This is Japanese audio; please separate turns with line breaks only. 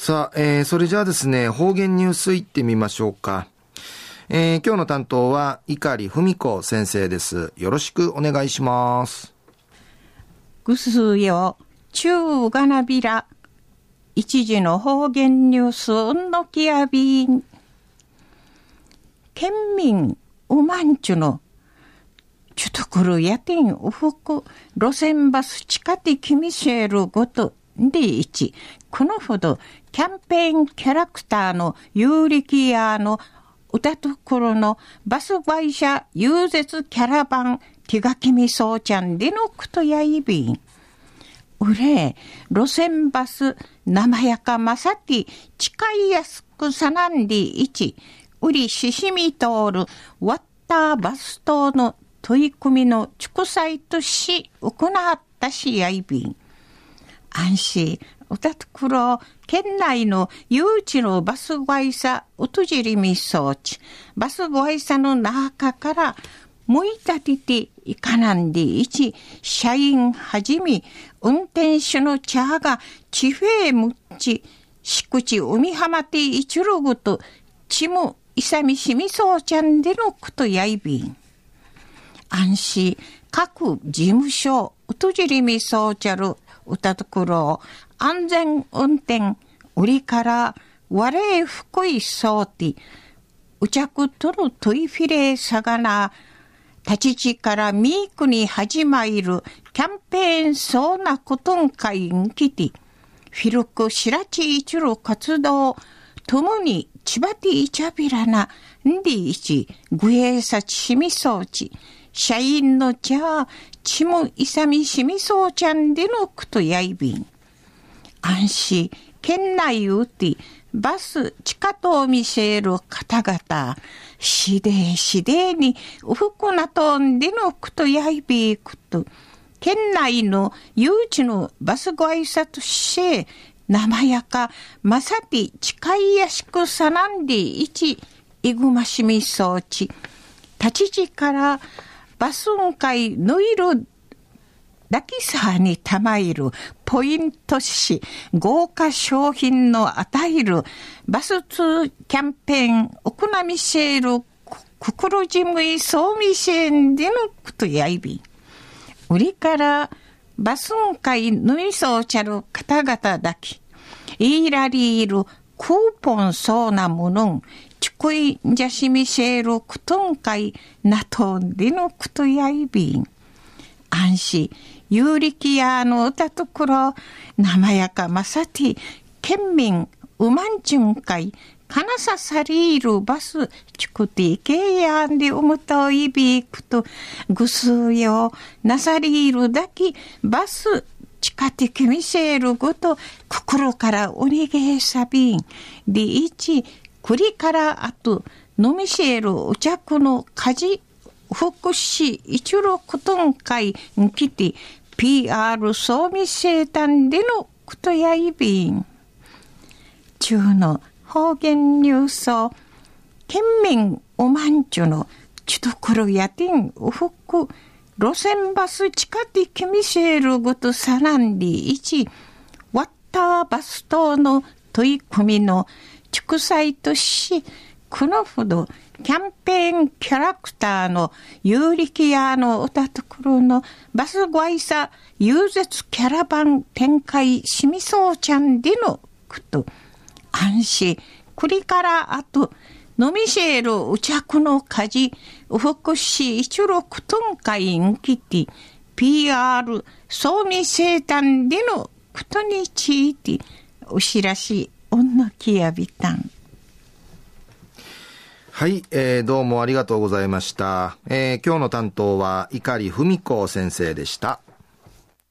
さあ、えー、それじゃあですね、方言ニュースいってみましょうか。えー、今日の担当は、碇文子先生です。よろしくお願いします。
ぐすよ、中がなびら。一時の方言ニュース、うんのきやびん。県民、うまんちゅの、ちゅとくるやてんうふく、路線バス地下的ミシェルごと、で一、このほど、キャンペーンキャラクターの有力屋の歌ところのバス会社融絶キャラバン手書きみそうちゃんでのくとやいびん。うれ、路線バス生やかまさて近いやすくさなんでいち、うりししみ通るワッターバス島の取り組みの祝祭とし行ったしやいびん。安心、歌とくろ、県内の誘致のバス会社、うとじりみ装置、バス会社の中から、もいたてていかなんでいち、社員はじめ、運転手の茶が地平むっち、敷地海浜ていちろぐと、ちむいさみしみそうちゃんでのことやいびん。安心、各事務所、うとじりみそうちゃる、歌ところ、安全運転、売りから我へ福いそうて、うちゃくとるトイフィレさがな、立ち地からミークに始まるキャンペーンそうなことんかいんきて、フィルクしらちいちる活動、ともにちばていちゃびらな、んでいち、ぐえさちしみそうち、社員のちゃ、ちもいさみしみそうちゃんでのくとやいびん。安心、県内うて、バス、地下と見せる方々、しでしでに、うふくなとんでのくとやいびくと、県内の誘致のバスご挨拶して、生やか、まさて近いやしくさなんでいち、いぐましみそうち、立ち地からバスン会のいるラキサーにたまいるポイントし、豪華商品の与えるバスツキャンペーン、おくなみシェール、くくるじむいそうみせんでのくとやいび。売りからバスン会ぬいそうちゃる方々だけ、いいらりいるクーポンそうなものん、チクイジャシミシェールクトンカイナトンディノクトヤイビン。ア安心、ユーリキヤーの歌ところ、生やかまさて、県ン、ウマンチュンカイ、カナササリールバス、チクティケイヤンディウムトイビクと、グスヨ、ナサリールダキ、バスチ、地下ケミシェールごと、心からおにサビさびん。イチ、栗からあと、飲みせるお着の家事、福祉一六ト会に来て、PR 総味生誕でのことやいびん。中の方言ニュースを、県民おまんちゅのちところやてんおふく、路線バス地下的ミシェルごとさらんりいち、ワッターバス島の取り組みの祝祭とし、このほどキャンペーンキャラクターの有力屋の歌ところのバスご挨拶融絶キャラバン展開しみそうちゃんでのこと、安心、栗からあと、飲みシェールうちゃくの家事、福祉一六トン会んきて、PR 総味生誕でのことについて、お知らし、のきやびたん？
はい、えー、どうもありがとうございました。えー、今日の担当は、碇文子先生でした。